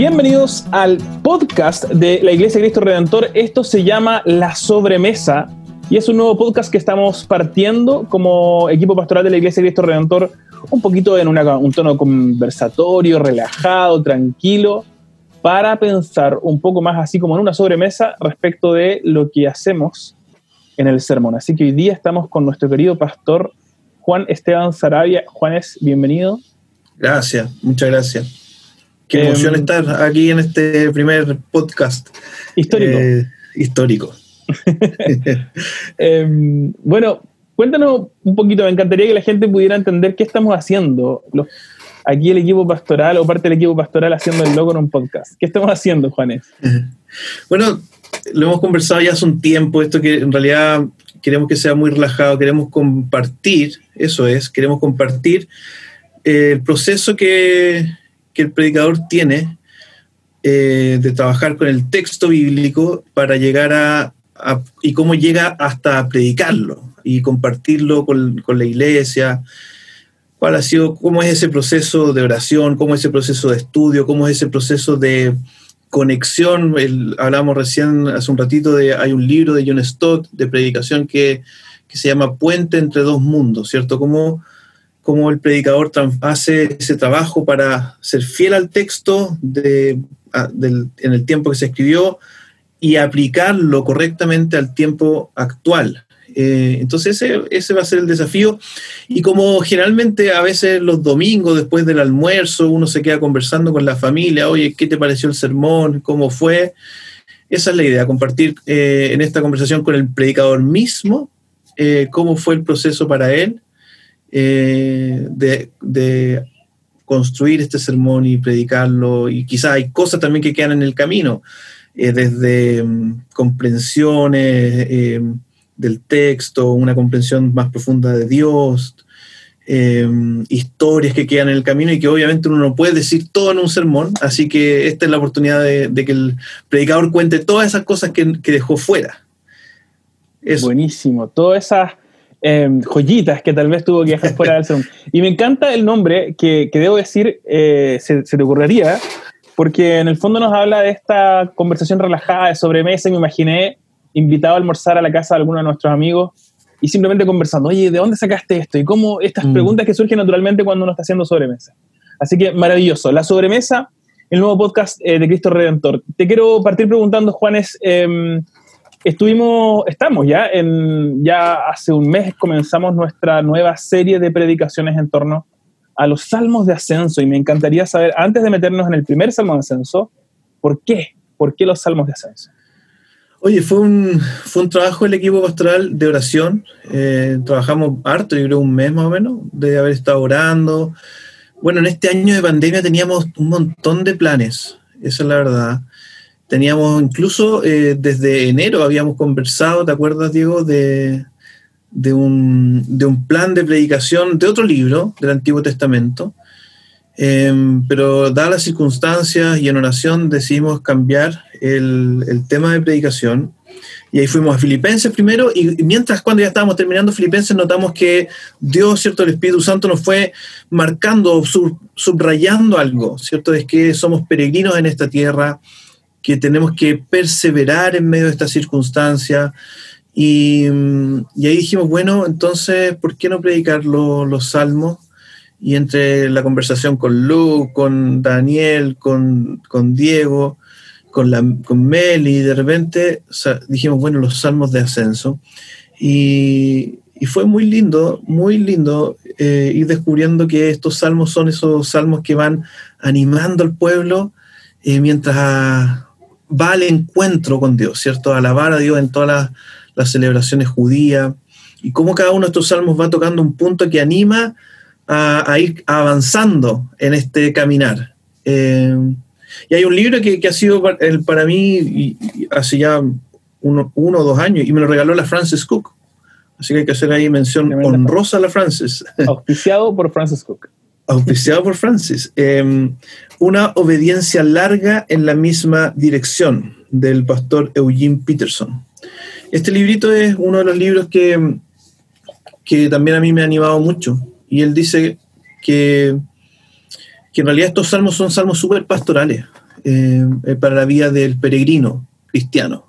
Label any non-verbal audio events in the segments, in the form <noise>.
Bienvenidos al podcast de la Iglesia Cristo Redentor. Esto se llama La Sobremesa y es un nuevo podcast que estamos partiendo como equipo pastoral de la Iglesia Cristo Redentor, un poquito en un tono conversatorio, relajado, tranquilo, para pensar un poco más así como en una sobremesa respecto de lo que hacemos en el sermón. Así que hoy día estamos con nuestro querido pastor Juan Esteban Sarabia. Juanes, bienvenido. Gracias, muchas gracias. Qué emoción em, estar aquí en este primer podcast. Histórico. Eh, histórico. <laughs> Em, bueno, cuéntanos un poquito, me encantaría que la gente pudiera entender qué estamos haciendo. aquí el equipo pastoral o parte del equipo pastoral haciendo el logo en un podcast. ¿Qué estamos haciendo, Juanes? <laughs> Bueno, lo hemos conversado ya hace un tiempo, esto que en realidad queremos que sea muy relajado, queremos compartir, eso es, queremos compartir el proceso que, el predicador tiene eh, de trabajar con el texto bíblico para llegar a, y cómo llega hasta predicarlo y compartirlo con, la iglesia, cuál ha sido, cómo es ese proceso de oración, cómo es ese proceso de estudio, cómo es ese proceso de conexión. hablamos recién hace un ratito de, hay un libro de John Stott de predicación que, que se llama Puente entre dos mundos, ¿cierto? Cómo cómo el predicador hace ese trabajo para ser fiel al texto de, en el tiempo que se escribió y aplicarlo correctamente al tiempo actual. Eh, entonces ese, ese, va a ser el desafío. Y como generalmente a veces los domingos después del almuerzo uno se queda conversando con la familia, oye, ¿qué te pareció el sermón? ¿Cómo fue? Esa es la idea, compartir eh, en esta conversación con el predicador mismo eh, cómo fue el proceso para él eh, de, construir este sermón y predicarlo, y quizás hay cosas también que quedan en el camino, eh, desde mm, comprensiones eh, del texto, una comprensión más profunda de Dios, historias que quedan en el camino y que obviamente uno no puede decir todo en un sermón, así que esta es la oportunidad de, que el predicador cuente todas esas cosas que, dejó fuera. Buenísimo, todas esas Em, joyitas que tal vez tuvo que dejar fuera del Zoom. Y me encanta el nombre que, que debo decir, eh, se, te ocurriría, porque en el fondo nos habla de esta conversación relajada de sobremesa. Me imaginé invitado a almorzar a la casa de alguno de nuestros amigos y simplemente conversando, oye, ¿de dónde sacaste esto? Y cómo estas mm. preguntas que surgen naturalmente cuando uno está haciendo sobremesa. Así que maravilloso. La sobremesa, el nuevo podcast eh, de Cristo Redentor. Te quiero partir preguntando, Juanes, eh, Estuvimos, estamos ya en, ya hace un mes comenzamos nuestra nueva serie de predicaciones en torno a los salmos de ascenso y me encantaría saber, antes de meternos en el primer salmo de ascenso, ¿por qué? ¿Por qué los salmos de ascenso? Oye, fue un, fue un trabajo del equipo pastoral de oración. Eh, trabajamos harto, yo creo un mes más o menos, de haber estado orando. Bueno, en este año de pandemia teníamos un montón de planes, esa es la verdad. Teníamos incluso eh, desde enero habíamos conversado, ¿te acuerdas, Diego, de, un, plan de predicación de otro libro del Antiguo Testamento? Em, pero dadas las circunstancias y en oración decidimos cambiar el, tema de predicación. Y ahí fuimos a Filipenses primero, y mientras cuando ya estábamos terminando Filipenses notamos que Dios, ¿cierto? El Espíritu Santo nos fue marcando, subrayando algo, ¿cierto? Es que somos peregrinos en esta tierra, que tenemos que perseverar en medio de esta circunstancia. Y, ahí dijimos, bueno, entonces, ¿por qué no predicar los salmos? Y entre la conversación con Lu, con Daniel, con, Diego, con, la, con Meli, de repente dijimos, bueno, los salmos de ascenso. Y, fue muy lindo, muy lindo eh, ir descubriendo que estos salmos son esos salmos que van animando al pueblo eh, mientras va al encuentro con Dios, ¿cierto? Alabar a Dios en todas las, celebraciones judías y cómo cada uno de estos salmos va tocando un punto que anima a, ir avanzando en este caminar. Eh, y hay un libro que, ha sido para mí hace ya uno, o dos años y me lo regaló la Francis Cook. Así que hay que hacer ahí mención honrosa a la Francis. <laughs> Auspiciado por Francis Cook auspiciado por Francis, em, una obediencia larga en la misma dirección del pastor Eugene Peterson. Este librito es uno de los libros que, que también a mí me ha animado mucho. Y él dice que, que en realidad estos salmos son salmos súper pastorales. eh, para la vida del peregrino cristiano.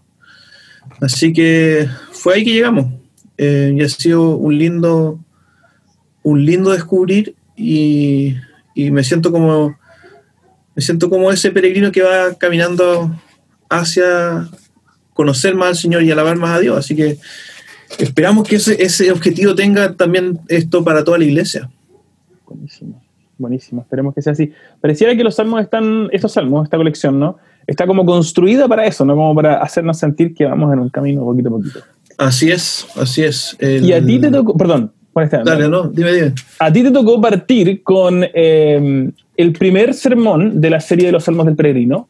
Así que fue ahí que llegamos. Eh, y ha sido un lindo, un lindo descubrir y, y, me siento como me siento como ese peregrino que va caminando hacia conocer más al Señor y alabar más a Dios. Así que esperamos que ese, ese objetivo tenga también esto para toda la iglesia. Buenísimo, buenísimo. Esperemos que sea así. Pareciera que los salmos están, estos salmos, esta colección, ¿no? Está como construida para eso, ¿no? Como para hacernos sentir que vamos en un camino poquito a poquito. Así es, así es. Y a ti te tocó, perdón, Dale, no, dime, dime. A ti te tocó partir con eh, el primer sermón de la serie de los Salmos del Peregrino.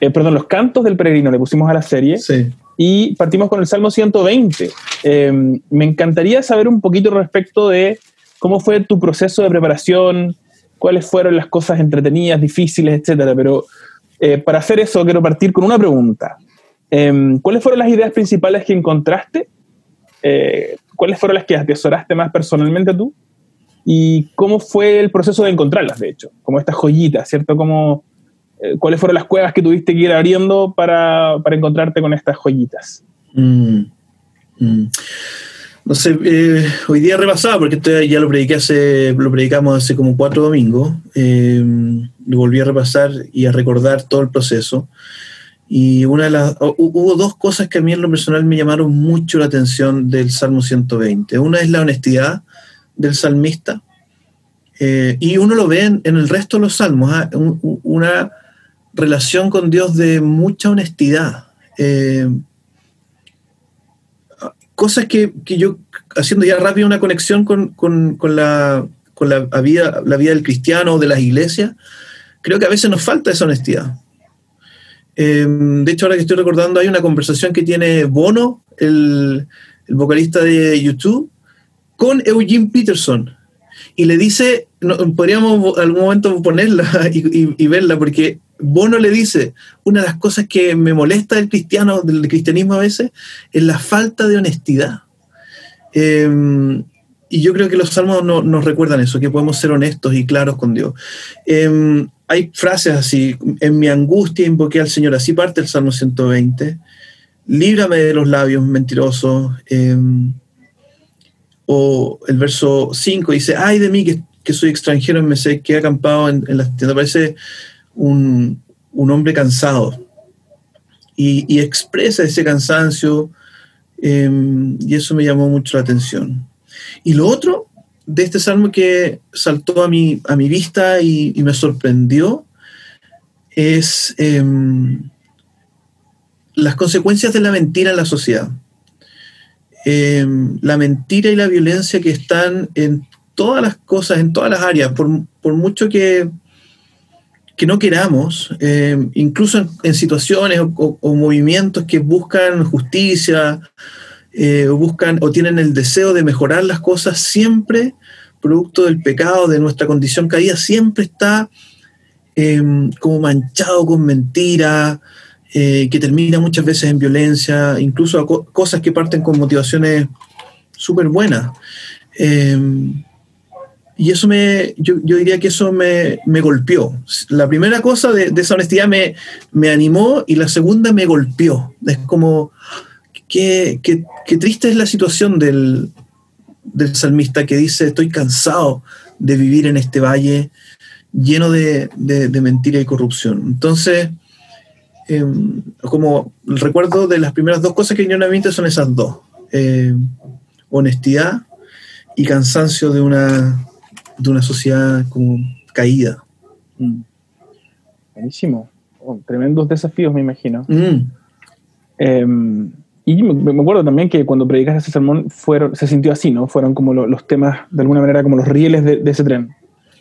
Eh, perdón, los cantos del Peregrino le pusimos a la serie. Sí. Y partimos con el Salmo 120. Eh, me encantaría saber un poquito respecto de cómo fue tu proceso de preparación, cuáles fueron las cosas entretenidas, difíciles, etcétera. Pero para hacer eso, quiero partir con una pregunta. ¿Cuáles fueron las ideas principales que encontraste eh, ¿cuáles fueron las que atesoraste más personalmente tú? ¿Y cómo fue el proceso de encontrarlas, de hecho? Como estas joyitas, ¿cierto? Como, eh, ¿Cuáles fueron las cuevas que tuviste que ir abriendo para, para encontrarte con estas joyitas? Mm, mm. No sé, eh, hoy día repasaba, porque esto ya lo prediqué hace, lo predicamos hace como cuatro domingos, lo volví a repasar y a recordar todo el proceso. Y una de las, hubo dos cosas que a mí en lo personal me llamaron mucho la atención del Salmo 120. Una es la honestidad del salmista, eh, y uno lo ve en, el resto de los salmos, ¿ah? una relación con Dios de mucha honestidad. Eh, cosas que, que, yo, haciendo ya rápido una conexión con, con, con, la, con la, vida, la vida del cristiano o de las iglesias, creo que a veces nos falta esa honestidad. Em, de hecho, ahora que estoy recordando, hay una conversación que tiene Bono, el, vocalista de YouTube, con Eugene Peterson. Y le dice, podríamos algún momento ponerla <laughs> y, verla, porque Bono le dice, una de las cosas que me molesta del cristiano, del cristianismo a veces, es la falta de honestidad. Em, y yo creo que los salmos nos recuerdan eso, que podemos ser honestos y claros con Dios. Em, hay frases así, en mi angustia invoqué al Señor, así parte el Salmo 120, líbrame de los labios mentirosos, em, o el verso 5 dice, ay de mí que, soy extranjero, me sé que he acampado en, en las tiendas, parece un, hombre cansado, y, expresa ese cansancio, em, y eso me llamó mucho la atención. Y lo otro de este salmo que saltó a mi, a mi vista y, me sorprendió es em, las consecuencias de la mentira en la sociedad. Em, la mentira y la violencia que están en todas las cosas, en todas las áreas, por, mucho que, que no queramos, em, incluso en, situaciones o, movimientos que buscan justicia, eh, buscan o tienen el deseo de mejorar las cosas, siempre producto del pecado, de nuestra condición caída, siempre está em, como manchado con mentira, eh, que termina muchas veces en violencia, incluso cosas que parten con motivaciones súper buenas. Em, y eso me, yo, diría que eso me, golpeó. La primera cosa de, esa honestidad me, me, animó y la segunda me golpeó. Es como, qué, qué triste es la situación del, del salmista que dice, estoy cansado de vivir en este valle lleno de, mentira y corrupción. Entonces, em, como el recuerdo de las primeras dos cosas que vinieron a mi mente son esas dos. Eh, honestidad y cansancio de una, de una sociedad como caída. Mm. Buenísimo. Oh, tremendos desafíos, me imagino. Mm. Em, y me, acuerdo también que cuando predicaste ese sermón fueron, se sintió así, ¿no? Fueron como los temas, de alguna manera, como los rieles de, ese tren.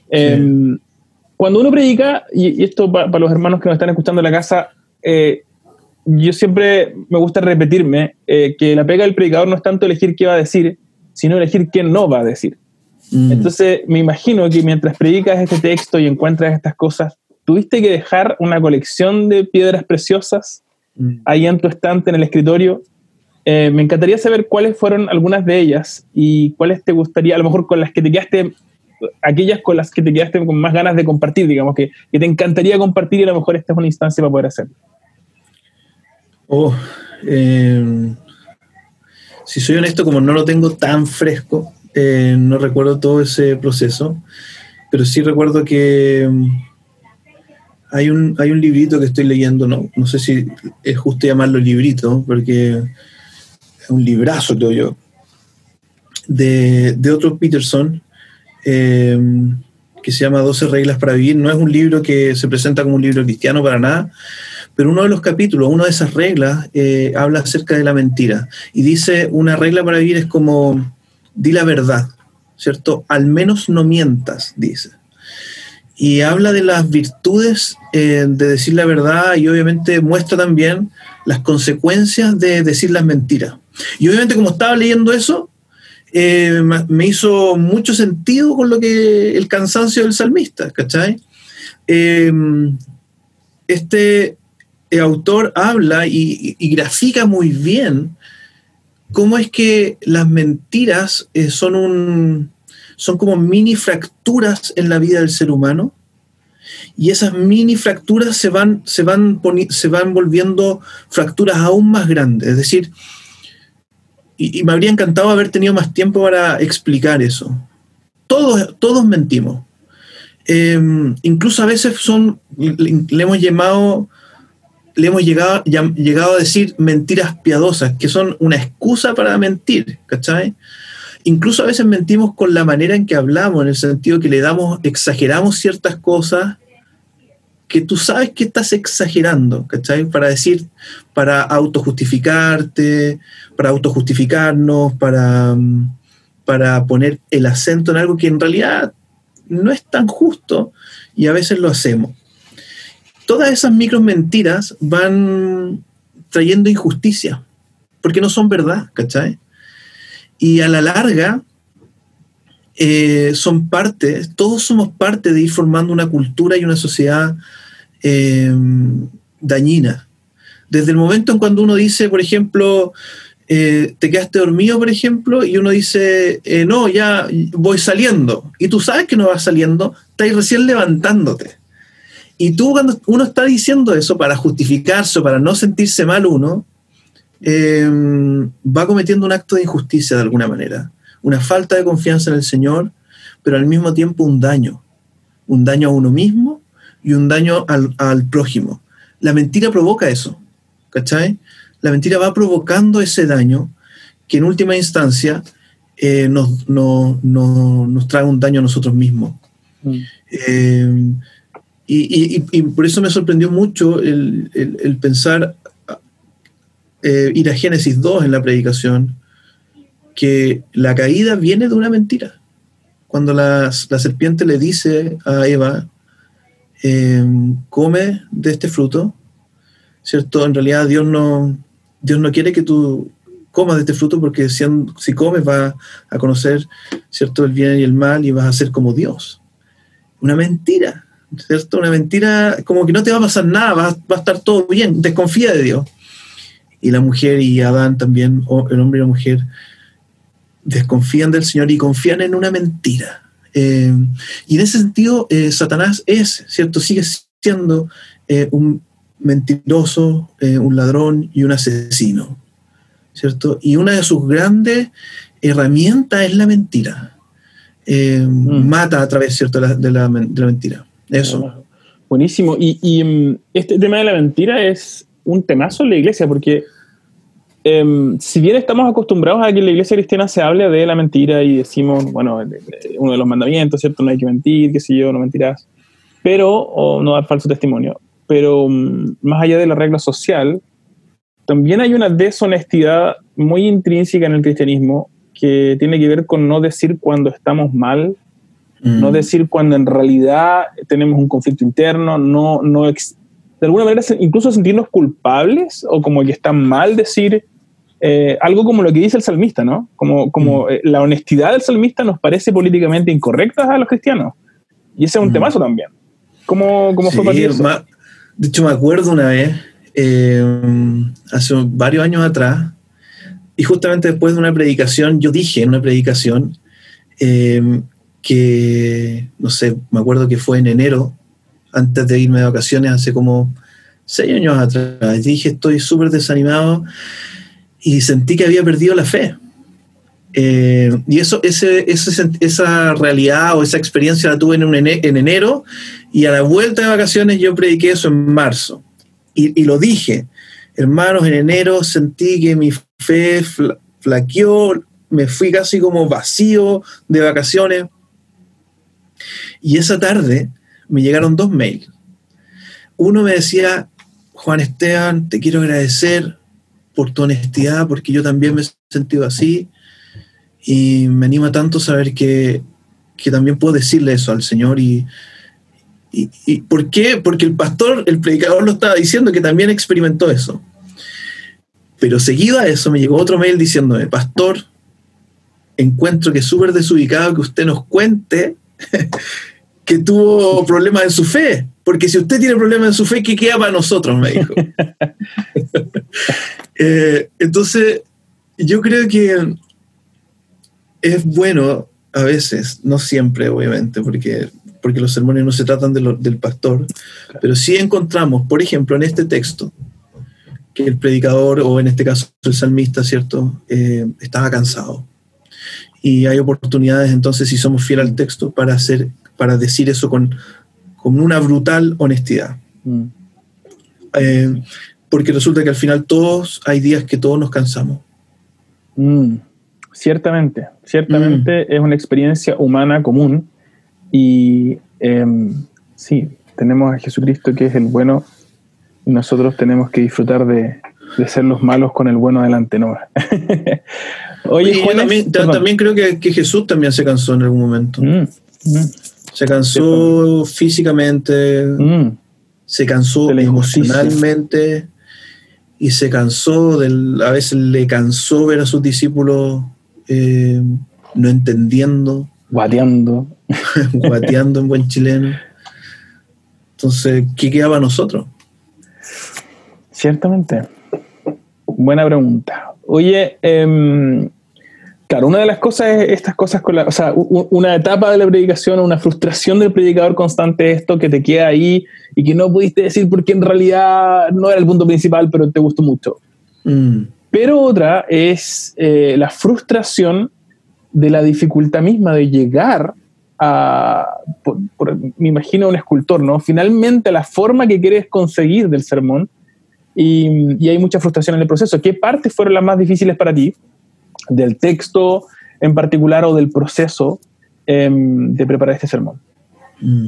Em, cuando uno predica, y, esto para los hermanos que nos están escuchando en la casa, eh, yo siempre me gusta repetirme eh, que la pega del predicador no es tanto elegir qué va a decir, sino elegir qué no va a decir. Mm. Entonces, me imagino que mientras predicas este texto y encuentras estas cosas, tuviste que dejar una colección de piedras preciosas. Ahí en tu estante, en el escritorio, eh, me encantaría saber cuáles fueron algunas de ellas y cuáles te gustaría, a lo mejor con las que te quedaste aquellas con las que te quedaste con más ganas de compartir, digamos, que, que te encantaría compartir y a lo mejor esta es una instancia para poder hacerlo. Oh, eh, si soy honesto, como no lo tengo tan fresco, eh, no recuerdo todo ese proceso, pero sí recuerdo que mm, hay un, hay un librito que estoy leyendo, no, no sé si es justo llamarlo librito, porque es un librazo, creo yo, de, de otro Peterson, eh, que se llama 12 reglas para vivir. No es un libro que se presenta como un libro cristiano para nada, pero uno de los capítulos, una de esas reglas, eh, habla acerca de la mentira. Y dice, una regla para vivir es como, di la verdad, ¿cierto? Al menos no mientas, dice. Y habla de las virtudes eh, de decir la verdad y obviamente muestra también las consecuencias de decir las mentiras. Y obviamente como estaba leyendo eso, eh, me hizo mucho sentido con lo que el cansancio del salmista, ¿cachai? este, el autor habla y, grafica muy bien cómo es que las mentiras eh, son, un, son como mini fracturas en la vida del ser humano y esas mini fracturas se van, se van, se van volviendo fracturas aún más grandes. Es decir, y, me habría encantado haber tenido más tiempo para explicar eso. Todos, todos mentimos. Em, incluso a veces son, le hemos llamado le hemos llegado, llegado a decir mentiras piadosas, que son una excusa para mentir, ¿cachai? Incluso a veces mentimos con la manera en que hablamos, en el sentido que le damos, exageramos ciertas cosas que tú sabes que estás exagerando, ¿cachai? Para decir, para autojustificarte, para autojustificarnos, para, para poner el acento en algo que en realidad no es tan justo y a veces lo hacemos todas esas micro mentiras van trayendo injusticia, porque no son verdad, ¿cachai? Y a la larga eh, son parte, todos somos parte de ir formando una cultura y una sociedad eh, dañina. Desde el momento en cuando uno dice, por ejemplo, eh, te quedaste dormido, por ejemplo, y uno dice, no, ya voy saliendo, y tú sabes que no vas saliendo, estás recién levantándote. Y tú cuando uno está diciendo eso para justificarse para no sentirse mal uno, em, va cometiendo un acto de injusticia de alguna manera, una falta de confianza en el Señor, pero al mismo tiempo un daño, un daño a uno mismo y un daño al, prójimo. La mentira provoca eso, ¿cachai? La mentira va provocando ese daño que en última instancia eh, nos, nos, trae un daño a nosotros mismos. Mm. Em, y, por eso me sorprendió mucho el, pensar, eh, ir a Génesis 2 en la predicación, que la caída viene de una mentira. Cuando la, serpiente le dice a Eva, em, come de este fruto, ¿cierto? En realidad Dios no, Dios no quiere que tú comas de este fruto porque si, si comes vas a conocer, ¿cierto? El bien y el mal y vas a ser como Dios. Una mentira. ¿cierto? Una mentira, como que no te va a pasar nada, va, a estar todo bien, desconfía de Dios. Y la mujer y Adán también, o el hombre y la mujer, desconfían del Señor y confían en una mentira. Eh, y en ese sentido, eh, Satanás es, ¿cierto? Sigue siendo eh, un mentiroso, un ladrón y un asesino, ¿cierto? Y una de sus grandes herramientas es la mentira. Mm. Mata a través, ¿cierto?, de la mentira. Eso. Buenísimo. Y, mm, este tema de la mentira es un temazo en la iglesia, porque em, si bien estamos acostumbrados a que en la iglesia cristiana se hable de la mentira y decimos, bueno, uno de los mandamientos, ¿cierto? No hay que mentir, qué sé yo, no mentirás, pero, o no dar falso testimonio. Pero mm, más allá de la regla social, también hay una deshonestidad muy intrínseca en el cristianismo que tiene que ver con no decir cuando estamos mal no mm. decir cuando en realidad tenemos un conflicto interno, no, no de alguna manera incluso sentirnos culpables o como que está mal decir eh, algo como lo que dice el salmista, ¿no? Como, como eh, la honestidad del salmista nos parece políticamente incorrecta a los cristianos. Y ese es un mm. temazo también. ¿Cómo, cómo fue para ti De hecho, me acuerdo una vez, eh, hace varios años atrás, y justamente después de una predicación, yo dije en una predicación, que, no sé, me acuerdo que fue en enero, antes de irme de vacaciones, hace como seis años atrás. Dije, estoy súper desanimado y sentí que había perdido la fe. Eh, y eso, ese, esa realidad o esa experiencia la tuve en, en, enero y a la vuelta de vacaciones yo prediqué eso en marzo. Y, y lo dije, hermanos, en enero sentí que mi fe flaqueó, me fui casi como vacío de vacaciones. Y esa tarde me llegaron dos mails. Uno me decía, Juan Esteban, te quiero agradecer por tu honestidad, porque yo también me he sentido así. Y me anima tanto saber que, también puedo decirle eso al Señor. Y, y, ¿Por qué? Porque el pastor, el predicador lo estaba diciendo que también experimentó eso. Pero seguido a eso me llegó otro mail diciéndome, pastor, encuentro que es súper desubicado que usted nos cuente que tuvo problemas en su fe. Porque si usted tiene problemas en su fe, ¿qué queda para nosotros? Me dijo. <laughs> Eh, entonces, yo creo que es bueno a veces, no siempre, obviamente, porque, porque los sermones no se tratan del pastor, pero sí encontramos, por ejemplo, en este texto, que el predicador, o en este caso el salmista, ¿cierto?, eh, estaba cansado. Y hay oportunidades, entonces, si somos fieles al texto, para, hacer, para decir eso con, con una brutal honestidad. Mm. Eh, porque resulta que al final todos, hay días que todos nos cansamos. Mm. Ciertamente, ciertamente mm. es una experiencia humana común y em, sí, tenemos a Jesucristo que es el bueno y nosotros tenemos que disfrutar de, ser los malos con el bueno delante, ¿no? <laughs> Oye, también, creo que, Jesús también se cansó en algún momento. Se cansó físicamente, mm. se cansó emocionalmente y se cansó, del, a veces le cansó ver a sus discípulos eh, no entendiendo. Guateando. <laughs> guateando en buen chileno. Entonces, ¿qué quedaba a nosotros? Ciertamente. Buena pregunta. Oye, eh, Claro, una de las cosas es estas cosas con la, o sea, una etapa de la predicación, una frustración del predicador constante, esto que te queda ahí y que no pudiste decir porque en realidad no era el punto principal, pero te gustó mucho. Mm. Pero otra es eh, la frustración de la dificultad misma de llegar a, me imagino un escultor, ¿no? Finalmente la forma que quieres conseguir del sermón y, y hay mucha frustración en el proceso. ¿Qué partes fueron las más difíciles para ti? Del texto en particular o del proceso em, de preparar este sermón? Mm.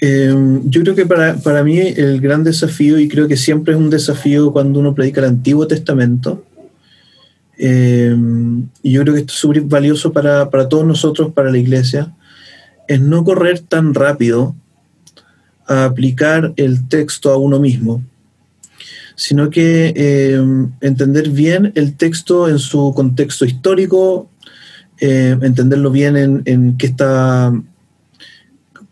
Em, yo creo que para, mí el gran desafío, y creo que siempre es un desafío cuando uno predica el Antiguo Testamento, em, y yo creo que esto es súper valioso para, para todos nosotros, para la iglesia, es no correr tan rápido a aplicar el texto a uno mismo sino que eh, entender bien el texto en su contexto histórico, eh, entenderlo bien en, qué está,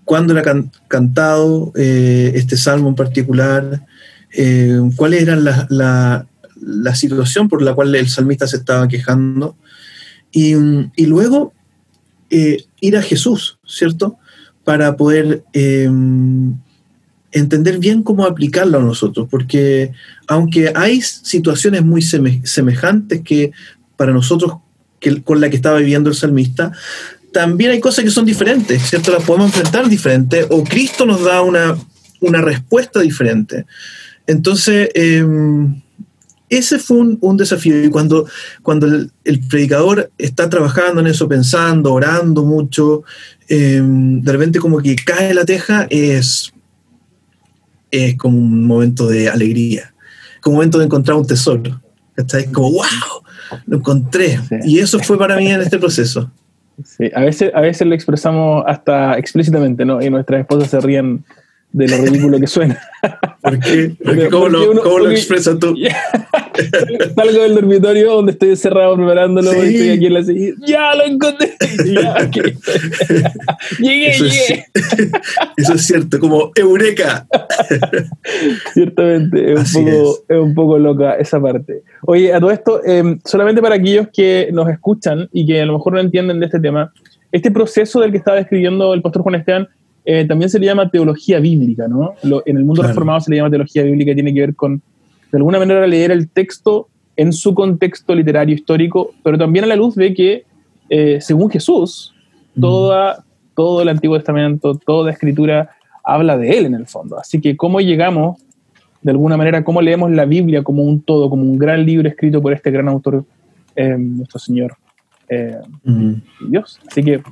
cuándo era cantado eh, este salmo en particular, cuál era la, situación por la cual el salmista se estaba quejando, y, y luego ir a Jesús, ¿cierto? Para poder entender bien cómo aplicarlo a nosotros, porque aunque hay situaciones muy semejantes que para nosotros que, con la que estaba viviendo el salmista, también hay cosas que son diferentes, ¿cierto? Las podemos enfrentar diferente o Cristo nos da una, una respuesta diferente. Entonces, em, ese fue un, desafío y cuando, cuando el, predicador está trabajando en eso, pensando, orando mucho, em, de repente como que cae la teja, es es como un momento de alegría, como un momento de encontrar un tesoro. ¿Está? Como, wow, lo encontré. Y eso fue para mí en este proceso. Sí, a veces, a veces lo expresamos hasta explícitamente, ¿no? Y nuestras esposas se ríen de lo ridículo que suena. ¿Por qué? ¿Cómo, lo, expresas tú? Salgo del dormitorio donde estoy encerrado preparándolo y estoy aquí en la silla. ¡Ya lo encontré! <laughs> llegué, eso llegué. Es, <laughs> eso es cierto, como Eureka. <laughs> Ciertamente, es un, poco, es. un, poco, loca esa parte. Oye, a todo esto, em, solamente para aquellos que nos escuchan y que a lo mejor no entienden de este tema, este proceso del que estaba describiendo el pastor Juan Esteban eh, también se le llama teología bíblica, ¿no? en el mundo reformado se le llama teología bíblica tiene que ver con, de alguna manera, leer el texto en su contexto literario histórico, pero también a la luz de que, eh, según Jesús, toda, todo el Antiguo Testamento, toda escritura habla de Él en el fondo. Así que, ¿cómo llegamos, de alguna manera, cómo leemos la Biblia como un todo, como un gran libro escrito por este gran autor, eh, nuestro Señor Dios? Así que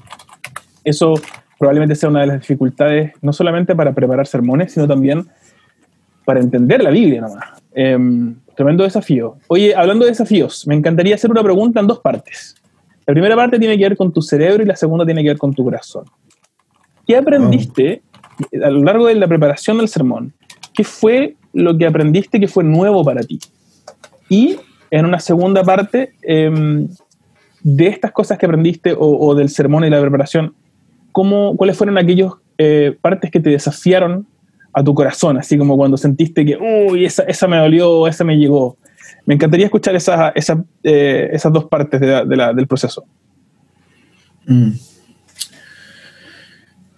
eso probablemente sea una de las dificultades, no solamente para preparar sermones, sino también para entender la Biblia nomás. Em, tremendo desafío. Oye, hablando de desafíos, me encantaría hacer una pregunta en dos partes. La primera parte tiene que ver con tu cerebro y la segunda tiene que ver con tu corazón. ¿Qué aprendiste a lo largo de la preparación del sermón? ¿Qué fue lo que aprendiste que fue nuevo para ti? Y en una segunda parte, em, de estas cosas que aprendiste o, o, del sermón y la preparación, ¿cómo, ¿cuáles fueron aquellas eh, partes que te desafiaron a tu corazón? Así como cuando sentiste que, uy, esa, esa me dolió, esa me llegó. Me encantaría escuchar esa, esa, eh, esas dos partes de del proceso. Mm.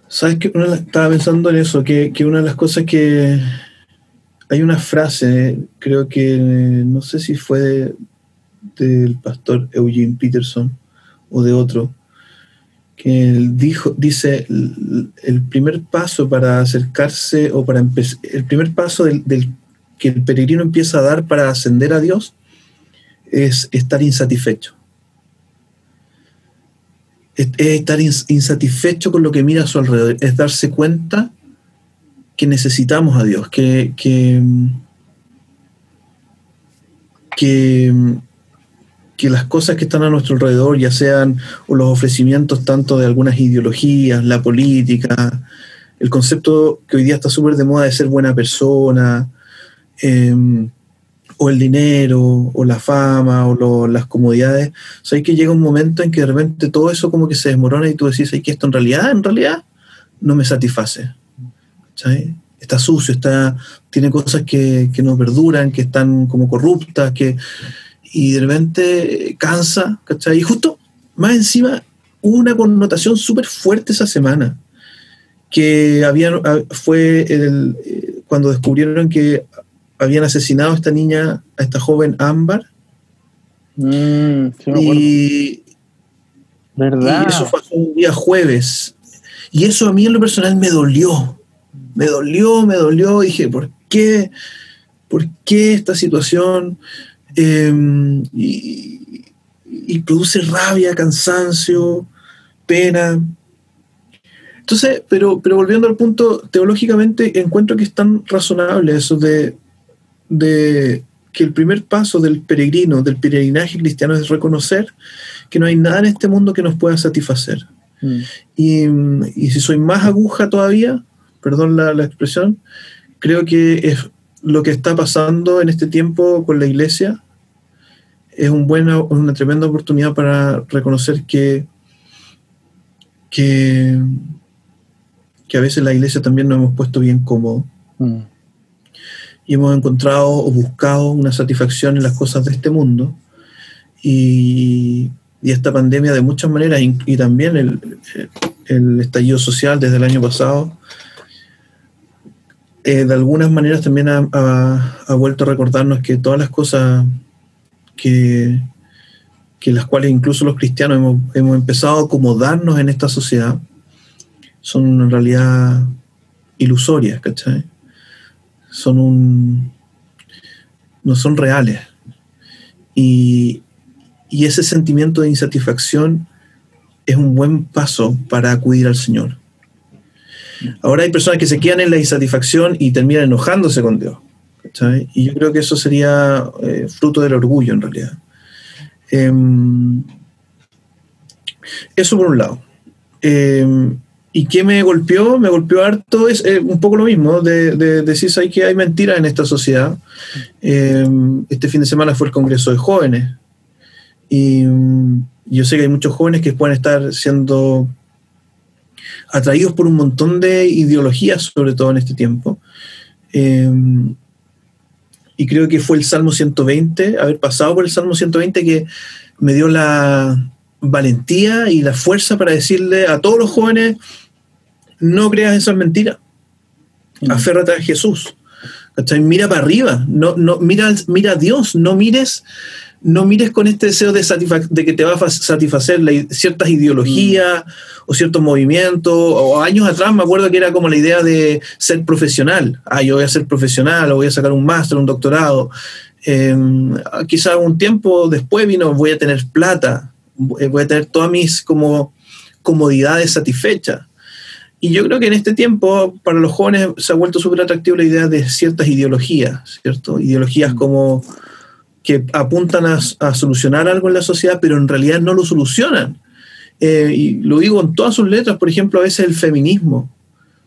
¿Sabes qué? Estaba pensando en eso, que, que, una de las cosas que... Hay una frase, creo que, no sé si fue del pastor Eugene Peterson o de otro, que dijo, dice, el primer paso para acercarse o para empezar, el primer paso del, que el peregrino empieza a dar para ascender a Dios es estar insatisfecho. Es, estar insatisfecho con lo que mira a su alrededor, es darse cuenta que necesitamos a Dios, que, que que las cosas que están a nuestro alrededor, ya sean los ofrecimientos tanto de algunas ideologías, la política, el concepto que hoy día está súper de moda de ser buena persona, em, o el dinero, o la fama, o las comodidades, o sea, hay que llega un momento en que de repente todo eso como que se desmorona y tú decís, que esto en realidad, en realidad, no me satisface. Está sucio, está, tiene cosas que, que no perduran, que están como corruptas, que y de repente cansa, ¿cachai? Y justo más encima hubo una connotación súper fuerte esa semana, que había, ah, fue el, eh, cuando descubrieron que habían asesinado a esta niña, a esta joven Ámbar. Mm, y, ¿verdad? y eso fue un día jueves. Y eso a mí en lo personal me dolió. Me dolió, me dolió. Dije, ¿por qué? ¿Por qué esta situación? Em, y, produce rabia, cansancio, pena. Entonces, pero, pero volviendo al punto, teológicamente encuentro que es tan razonable eso de, de que el primer paso del peregrino, del peregrinaje cristiano es reconocer que no hay nada en este mundo que nos pueda satisfacer. Mm. Y, y, si soy más aguja todavía, perdón la, la, expresión, creo que es lo que está pasando en este tiempo con la iglesia es un una tremenda oportunidad para reconocer que, que, que, a veces la iglesia también nos hemos puesto bien cómodo. Mm. Y hemos encontrado o buscado una satisfacción en las cosas de este mundo. Y, y esta pandemia de muchas maneras, y, también el, el, estallido social desde el año pasado, eh, de algunas maneras también ha, ha, vuelto a recordarnos que todas las cosas que, que las cuales incluso los cristianos hemos, hemos, empezado a acomodarnos en esta sociedad, son en realidad ilusorias, ¿cachai? Son un... no son reales. Y, y ese sentimiento de insatisfacción es un buen paso para acudir al Señor. Ahora hay personas que se quedan en la insatisfacción y terminan enojándose con Dios. Y yo creo que eso sería eh, fruto del orgullo en realidad. Em, eso por un lado. Em, ¿Y qué me golpeó? Me golpeó harto, es eh, un poco lo mismo, de, decir que hay mentiras en esta sociedad. Em, este fin de semana fue el Congreso de Jóvenes. Y yo sé que hay muchos jóvenes que pueden estar siendo atraídos por un montón de ideologías, sobre todo en este tiempo. Y creo que fue el Salmo 120, haber pasado por el Salmo 120 que me dio la, valentía y la fuerza para decirle a todos los jóvenes, no creas esas mentiras, mm. aférrate a Jesús. Mira para arriba, no, no, mira, mira a Dios, no mires, no mires con este deseo de, de que te va a satisfacer ciertas ideologías mm. o ciertos movimientos. O años atrás me acuerdo que era como la idea de ser profesional. Ah, yo voy a ser profesional o voy a sacar un máster, un doctorado. Eh, quizá un tiempo después vino, voy a tener plata, voy a tener todas mis como comodidades satisfechas. Y yo creo que en este tiempo, para los jóvenes, se ha vuelto súper atractivo la idea de ciertas ideologías, ¿cierto? Ideologías mm. como que apuntan a, solucionar algo en la sociedad, pero en realidad no lo solucionan. Eh, y lo digo en todas sus letras, por ejemplo, a veces el feminismo.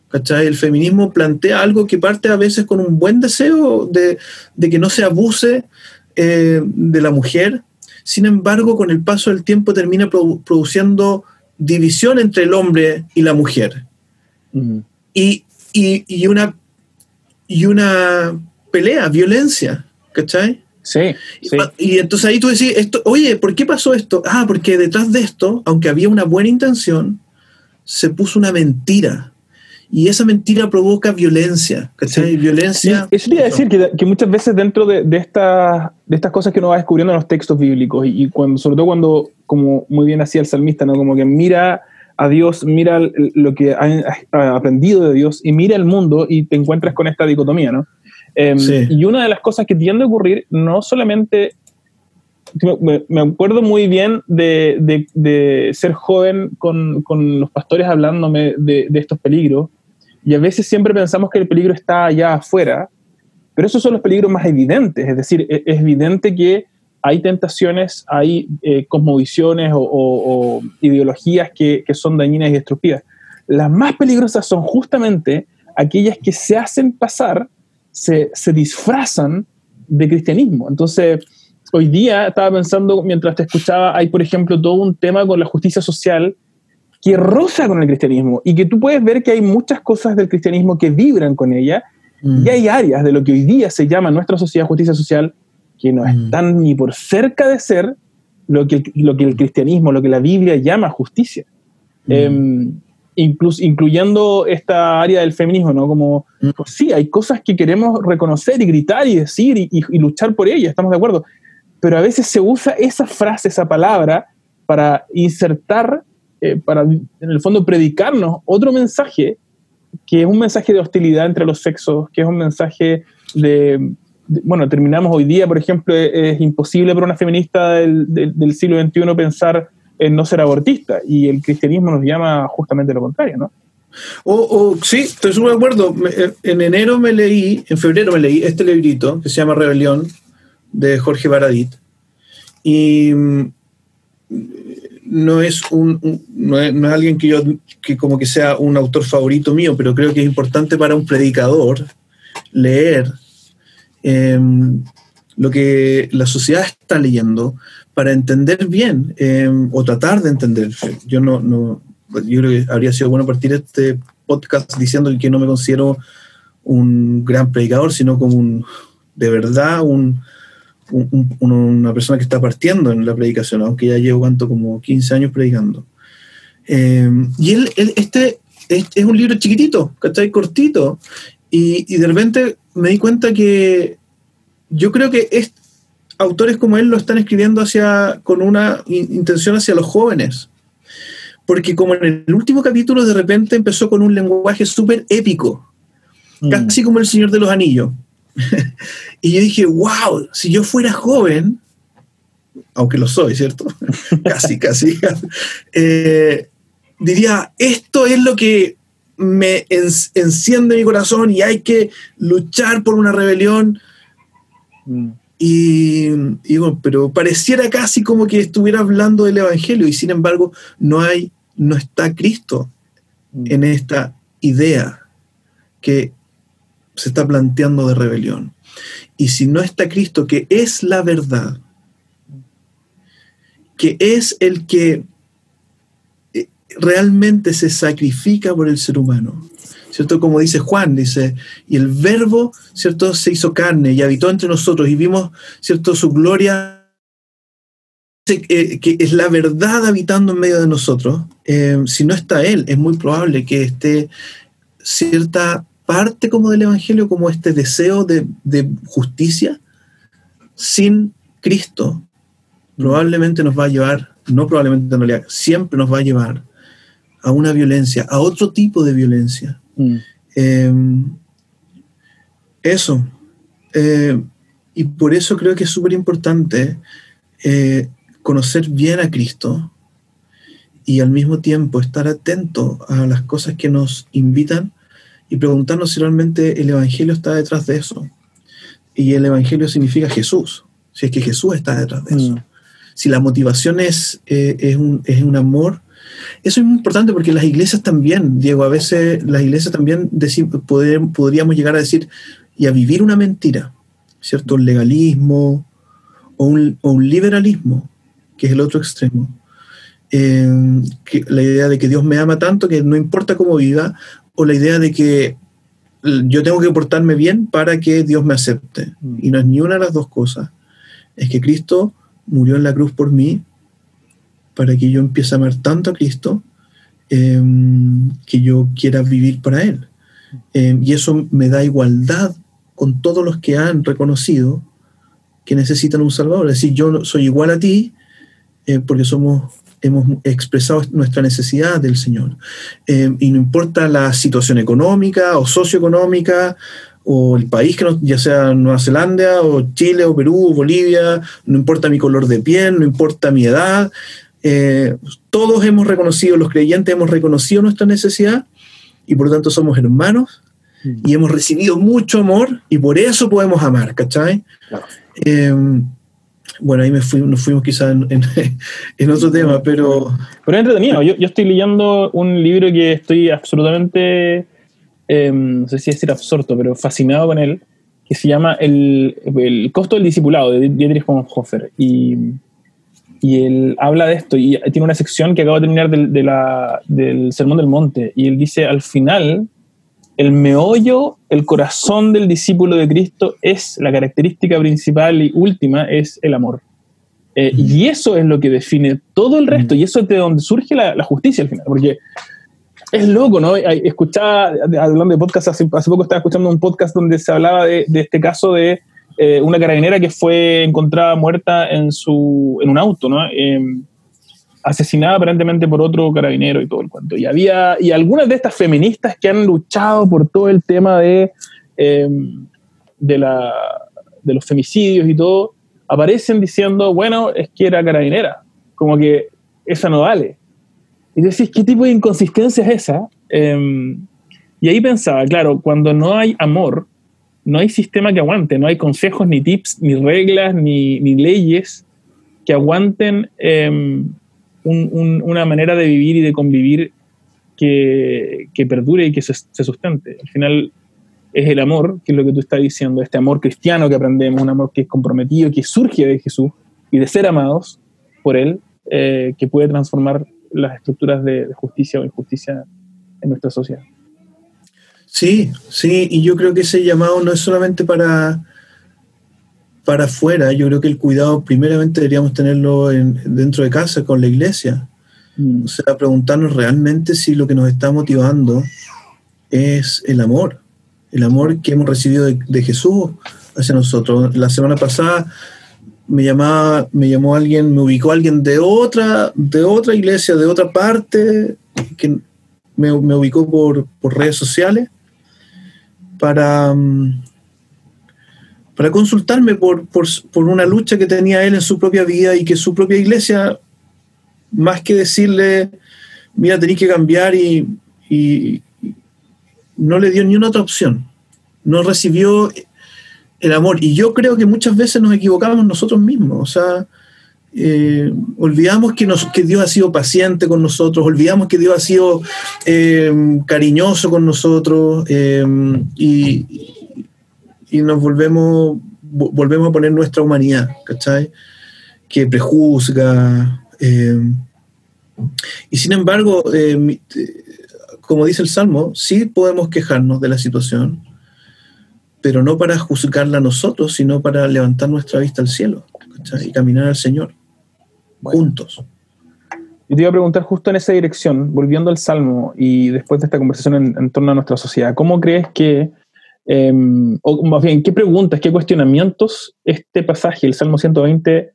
¿cachai? El feminismo plantea algo que parte a veces con un buen deseo de, que no se abuse eh, de la mujer, sin embargo, con el paso del tiempo termina produciendo división entre el hombre y la mujer y, una, y una pelea, violencia, ¿cachai? Sí, Y entonces ahí tú decís, esto, oye, ¿por qué pasó esto? Ah, porque detrás de esto, aunque había una buena intención, se puso una mentira. Y esa mentira provoca violencia, ¿cachai? Violencia. eso quería decir que, muchas veces dentro de, de, de estas cosas que uno va descubriendo en los textos bíblicos, y, cuando, sobre todo cuando, como muy bien hacía el salmista, ¿no? Como que mira a Dios, mira lo que ha aprendido de Dios y mira el mundo y te encuentras con esta dicotomía, ¿no? Em, y una de las cosas que tiende a ocurrir, no solamente, me, acuerdo muy bien de, de, ser joven con, con, los pastores hablándome de, de, estos peligros, y a veces siempre pensamos que el peligro está allá afuera, pero esos son los peligros más evidentes, es decir, e, es evidente que hay tentaciones, hay eh, cosmovisiones o, ideologías que, son dañinas y destructivas. Las más peligrosas son justamente aquellas que se hacen pasar, se, disfrazan de cristianismo. Entonces, hoy día estaba pensando, mientras te escuchaba, hay, por ejemplo, todo un tema con la justicia social que roza con el cristianismo y que tú puedes ver que hay muchas cosas del cristianismo que vibran con ella mm. y hay áreas de lo que hoy día se llama nuestra sociedad justicia social que no mm. están ni por cerca de ser lo que, lo que el cristianismo, lo que la Biblia llama justicia. Mm. Em, incluyendo esta área del feminismo, ¿no? Como, mm. pues sí, hay cosas que queremos reconocer y gritar y decir y, luchar por ellas, estamos de acuerdo, pero a veces se usa esa frase, esa palabra, para insertar, eh, para en el fondo predicarnos otro mensaje, que es un mensaje de hostilidad entre los sexos, que es un mensaje de, bueno, terminamos hoy día, por ejemplo, es, imposible para una feminista del, del, siglo XXI pensar en no ser abortista, y el cristianismo nos llama justamente lo contrario, ¿no? O, sí, estoy súper de acuerdo. En enero me leí, en febrero me leí este librito que se llama Rebelión, de Jorge Baradit, y mm, no es un, no, es, alguien que yo que como que sea un autor favorito mío, pero creo que es importante para un predicador leer Em, lo que la sociedad está leyendo para entender bien em, o tratar de entender. Yo no, no, yo creo que habría sido bueno partir este podcast diciendo que no me considero un gran predicador, sino como un, de verdad, un, una persona que está partiendo en la predicación, aunque ya llevo cuánto, como 15 años predicando. Em, y él, este es, es, un libro chiquitito, ¿cachai? Cortito. Y, y de repente me di cuenta que yo creo que es, autores como él lo están escribiendo hacia, con una intención hacia los jóvenes. Porque como en el último capítulo de repente empezó con un lenguaje súper épico, mm. casi como el Señor de los Anillos. <laughs> y yo dije, wow, si yo fuera joven, aunque lo soy, ¿cierto? <laughs> casi, casi, <laughs> eh, diría, esto es lo que me enciende mi corazón y hay que luchar por una rebelión. Mm. Y, bueno, pero pareciera casi como que estuviera hablando del Evangelio y sin embargo no hay, no está Cristo mm. en esta idea que se está planteando de rebelión. Y si no está Cristo, que es la verdad, que es el que eh, realmente se sacrifica por el ser humano, ¿cierto? Como dice Juan, dice, y el verbo, ¿cierto? Se hizo carne y habitó entre nosotros y vimos, ¿cierto? Su gloria eh, que es la verdad habitando en medio de nosotros, eh, si no está Él, es muy probable que esté cierta parte como del Evangelio, como este deseo de, justicia, sin Cristo, probablemente nos va a llevar, no probablemente en siempre nos va a llevar a una violencia, a otro tipo de violencia. Mm. Em, eso. Eh, y por eso creo que es súper importante conocer bien a Cristo y al mismo tiempo estar atento a las cosas que nos invitan y preguntarnos si realmente el Evangelio está detrás de eso. Y el Evangelio significa Jesús, si es que Jesús está detrás de eso. Mm. Si la motivación es, eh, es, un, es, un, amor, eso es muy importante porque las iglesias también, Diego, a veces las iglesias también podríamos llegar a decir y a vivir una mentira, ¿cierto? Un legalismo o un, o un liberalismo que es el otro extremo. Eh, la idea de que Dios me ama tanto que no importa cómo viva, o la idea de que yo tengo que portarme bien para que Dios me acepte. Mm. Y no es ni una de las dos cosas. Es que Cristo murió en la cruz por mí para que yo empiece a amar tanto a Cristo em, que yo quiera vivir para Él. Em, y eso me da igualdad con todos los que han reconocido que necesitan un Salvador. Es decir, yo soy igual a ti, eh, porque somos, hemos expresado nuestra necesidad del Señor. Eh, y no importa la situación económica o socioeconómica o el país, que ya sea Nueva Zelanda o Chile o Perú o Bolivia, no importa mi color de piel, no importa mi edad, eh, todos hemos reconocido, los creyentes hemos reconocido nuestra necesidad y por lo tanto somos hermanos y hemos recibido mucho amor y por eso podemos amar, ¿cachai? Bueno, ahí me fui, nos fuimos quizás <laughs> en, otro tema, pero... Pero es entretenido. Yo, yo estoy leyendo un libro que estoy absolutamente, em, no sé si decir absorto, pero fascinado con él, que se llama El, el costo del discipulado, de Dietrich Bonhoeffer. Y, y él habla de esto, y tiene una sección que acabo de terminar del, de la, del Sermón del Monte, y él dice, al final, el meollo, el corazón del discípulo de Cristo es la característica principal y última, es el amor. Eh, y eso es lo que define todo el resto, y eso es de donde surge la, justicia al final, porque es loco, ¿no? Escuchaba, hablando de podcast, hace, poco estaba escuchando un podcast donde se hablaba de, este caso de eh, una carabinera que fue encontrada muerta en, su, en un auto, ¿no? Em, asesinada aparentemente por otro carabinero y todo el cuento. Y había, y algunas de estas feministas que han luchado por todo el tema de, em, de, la, de los femicidios y todo, aparecen diciendo, bueno, es que era carabinera, como que esa no vale. Y decís, ¿qué tipo de inconsistencia es esa? Em, y ahí pensaba, claro, cuando no hay amor, no hay sistema que aguante, no hay consejos, ni tips, ni reglas, ni, ni leyes que aguanten em, una manera de vivir y de convivir que, perdure y que se, sustente. Al final es el amor, que es lo que tú estás diciendo, este amor cristiano que aprendemos, un amor que es comprometido, que surge de Jesús y de ser amados por Él, eh, que puede transformar las estructuras de, justicia o injusticia en nuestra sociedad. Sí, sí, y yo creo que ese llamado no es solamente para, para afuera, yo creo que el cuidado primeramente deberíamos tenerlo dentro de casa, con la iglesia. Mm. O sea, preguntarnos realmente si lo que nos está motivando es el amor, el amor que hemos recibido de, Jesús hacia nosotros. La semana pasada me llamaba, me llamó alguien, me ubicó alguien de otra, de otra iglesia, de otra parte, que me, ubicó por, por redes sociales para mm, para consultarme por, una lucha que tenía él en su propia vida y que su propia iglesia, más que decirle, mira, tenéis que cambiar y, no le dio ni una otra opción, no recibió el amor. Y yo creo que muchas veces nos equivocamos nosotros mismos, o sea, eh, olvidamos que, Dios ha sido paciente con nosotros, olvidamos que Dios ha sido eh, cariñoso con nosotros eh, y, nos volvemos, volvemos a poner nuestra humanidad, ¿cachai? Que prejuzga. Eh, y sin embargo, como dice el Salmo, sí podemos quejarnos de la situación, pero no para juzgarla a nosotros, sino para levantar nuestra vista al cielo ¿cachai? y caminar al Señor. Juntos. Yo te iba a preguntar justo en esa dirección, volviendo al Salmo y después de esta conversación en, torno a nuestra sociedad, ¿cómo crees que, em, o más bien, qué preguntas, qué cuestionamientos este pasaje, el Salmo 120,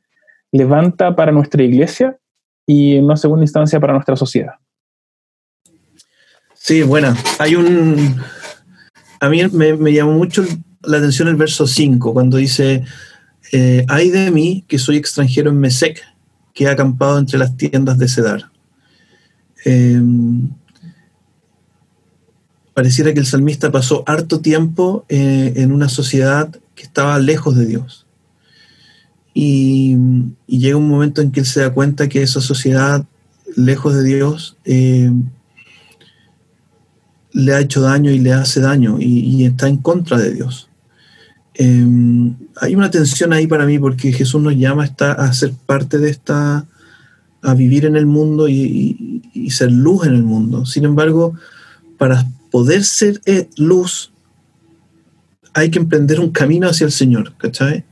levanta para nuestra iglesia y en una segunda instancia para nuestra sociedad? Sí, bueno, hay un... A mí me, me llamó mucho la atención el verso 5, cuando dice, eh, hay de mí que soy extranjero en Mesec, que he acampado entre las tiendas de Cedar. Em, pareciera que el salmista pasó harto tiempo eh, en una sociedad que estaba lejos de Dios. Y, llega un momento en que él se da cuenta que esa sociedad lejos de Dios em, le ha hecho daño y le hace daño y está en contra de Dios. Em, hay una tensión ahí para mí porque Jesús nos llama a ser parte de esta, a vivir en el mundo y, ser luz en el mundo. Sin embargo, para poder ser eh, luz, hay que emprender un camino hacia el Señor, ¿cachai?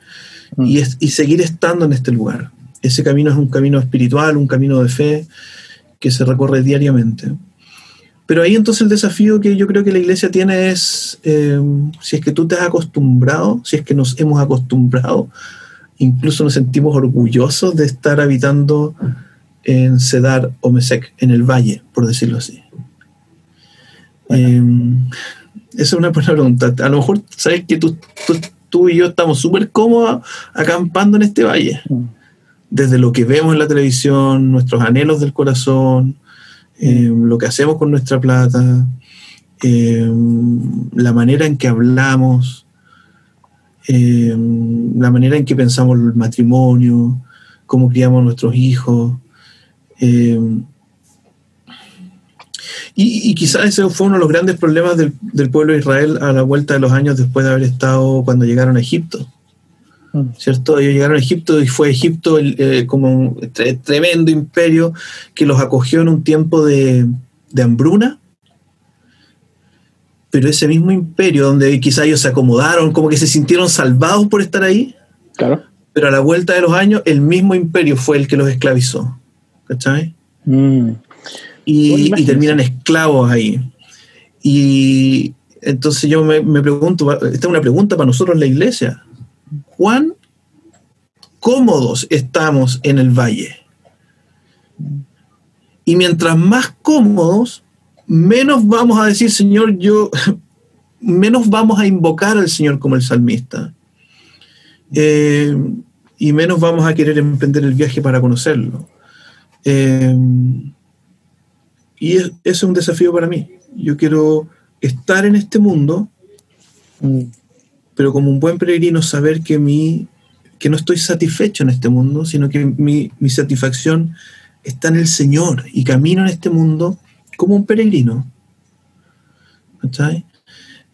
Mm. Y, y seguir estando en este lugar. Ese camino es un camino espiritual, un camino de fe que se recorre diariamente. Pero ahí entonces el desafío que yo creo que la iglesia tiene es, eh, si es que tú te has acostumbrado, si es que nos hemos acostumbrado, incluso nos sentimos orgullosos de estar habitando en Cedar o Mesec, en el valle, por decirlo así. Eh, esa es una buena pregunta. A lo mejor sabes que tú, tú, y yo estamos súper cómodos acampando en este valle. Mm. Desde lo que vemos en la televisión, nuestros anhelos del corazón, eh, lo que hacemos con nuestra plata, eh, la manera en que hablamos, eh, la manera en que pensamos el matrimonio, cómo criamos nuestros hijos. Y, quizás ese fue uno de los grandes problemas del, pueblo de Israel a la vuelta de los años después de haber estado cuando llegaron a Egipto. ¿Cierto? Ellos llegaron a Egipto y fue Egipto eh, como un tremendo imperio que los acogió en un tiempo de, hambruna. Pero ese mismo imperio, donde quizá ellos se acomodaron, como que se sintieron salvados por estar ahí. Claro. Pero a la vuelta de los años, el mismo imperio fue el que los esclavizó. ¿Cachai? Mm. Y, terminan esclavos ahí. Y entonces yo me, me pregunto, esta es una pregunta para nosotros en la iglesia cuán cómodos estamos en el valle. Y mientras más cómodos, menos vamos a decir, Señor, yo, <laughs> menos vamos a invocar al Señor como el salmista. Eh, y menos vamos a querer emprender el viaje para conocerlo. Eh, y eso es un desafío para mí. Yo quiero estar en este mundo, pero como un buen peregrino saber que, mi, que no estoy satisfecho en este mundo, sino que mi, satisfacción está en el Señor y camino en este mundo como un peregrino.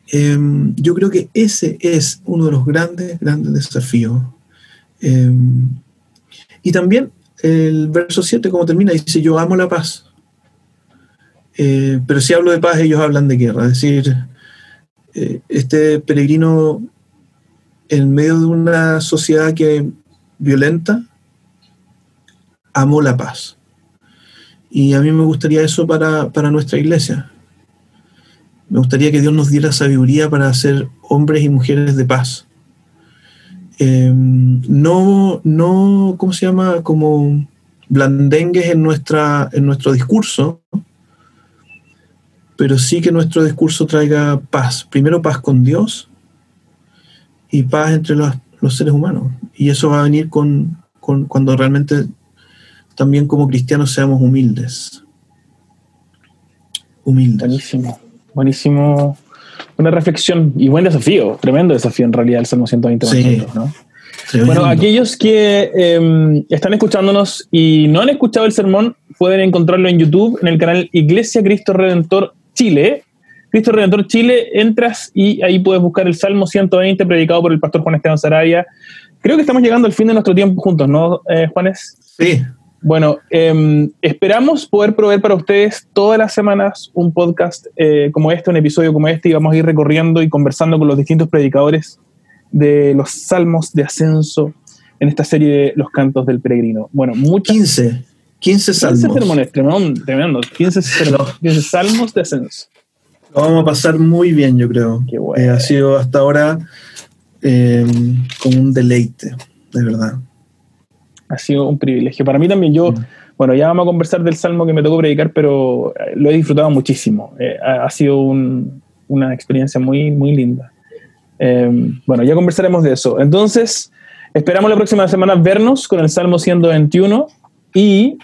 Em, yo creo que ese es uno de los grandes, grandes desafíos. Em, y también el verso 7, como termina, dice, yo amo la paz. Eh, pero si hablo de paz, ellos hablan de guerra. Es decir, eh, este peregrino en medio de una sociedad que violenta, amo la paz. Y a mí me gustaría eso para, nuestra iglesia. Me gustaría que Dios nos diera sabiduría para ser hombres y mujeres de paz. Em, no, no, ¿cómo se llama? Como blandengues en, nuestra, en nuestro discurso, pero sí que nuestro discurso traiga paz. Primero paz con Dios y paz entre los, seres humanos. Y eso va a venir con, cuando realmente también como cristianos seamos humildes. Humildes. Buenísimo, buenísimo. Una reflexión y buen desafío, tremendo desafío en realidad el Salmo 120. Sí. Bueno, aquellos que em, están escuchándonos y no han escuchado el sermón, pueden encontrarlo en YouTube, en el canal Iglesia Cristo Redentor Chile. Cristo Redentor Chile, entras y ahí puedes buscar el Salmo 120 predicado por el pastor Juan Esteban Sarabia. Creo que estamos llegando al fin de nuestro tiempo juntos, ¿no, eh, Juanes? Sí. Bueno, em, esperamos poder proveer para ustedes todas las semanas un podcast eh, como este, un episodio como este, y vamos a ir recorriendo y conversando con los distintos predicadores de los salmos de ascenso en esta serie de Los Cantos del Peregrino. Bueno, muchas... 15. 15 salmos. 15 sermones, tremendo, 15, salmos de ascenso. Lo vamos a pasar muy bien, yo creo. Qué bueno. Eh, ha sido hasta ahora eh, como un deleite, de verdad. Ha sido un privilegio. Para mí también, yo, mm. bueno, ya vamos a conversar del salmo que me tocó predicar, pero eh, lo he disfrutado muchísimo. ha, sido una experiencia muy, muy linda. bueno, ya conversaremos de eso. Entonces, esperamos la próxima semana vernos con el Salmo 121 y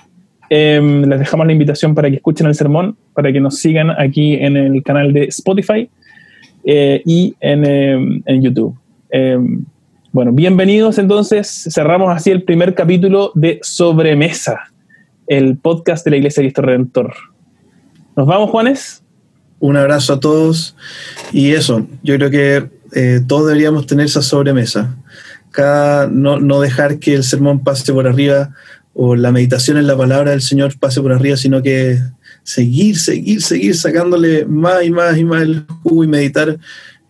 em, les dejamos la invitación para que escuchen el sermón, para que nos sigan aquí en el canal de Spotify eh, y en, em, YouTube. Em, bueno, bienvenidos entonces. Cerramos así el primer capítulo de Sobremesa, el podcast de la Iglesia de Cristo Redentor. ¿Nos vamos, Juanes? Un abrazo a todos. Y eso, yo creo que eh, todos deberíamos tener esa sobremesa. No dejar que el sermón pase por arriba o la meditación en la palabra del Señor pase por arriba, sino que seguir, seguir, seguir sacándole más y más y más el jugo y meditar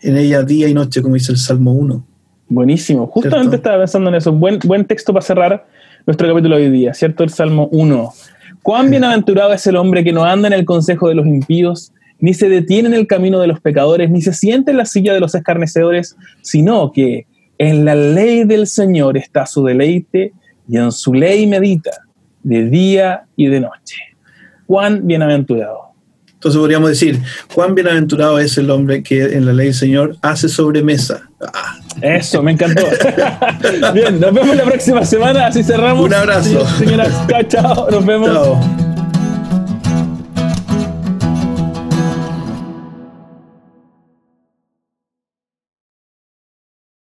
en ella día y noche, como dice el Salmo 1. Buenísimo. Justamente estaba pensando en eso. Buen, buen texto para cerrar nuestro capítulo de hoy día, ¿cierto? El Salmo 1. Cuán bienaventurado es el hombre que no anda en el consejo de los impíos, ni se detiene en el camino de los pecadores, ni se siente en la silla de los escarnecedores, sino que en la ley del Señor está su deleite y en su ley medita de día y de noche. Cuán bienaventurado. Entonces podríamos decir, cuán bienaventurado es el hombre que en la ley del Señor hace sobremesa. Ah. Eso, me encantó. <laughs> Bien, nos vemos la próxima semana, así cerramos. Un abrazo. Señoras, chao, chao, nos vemos. Chao.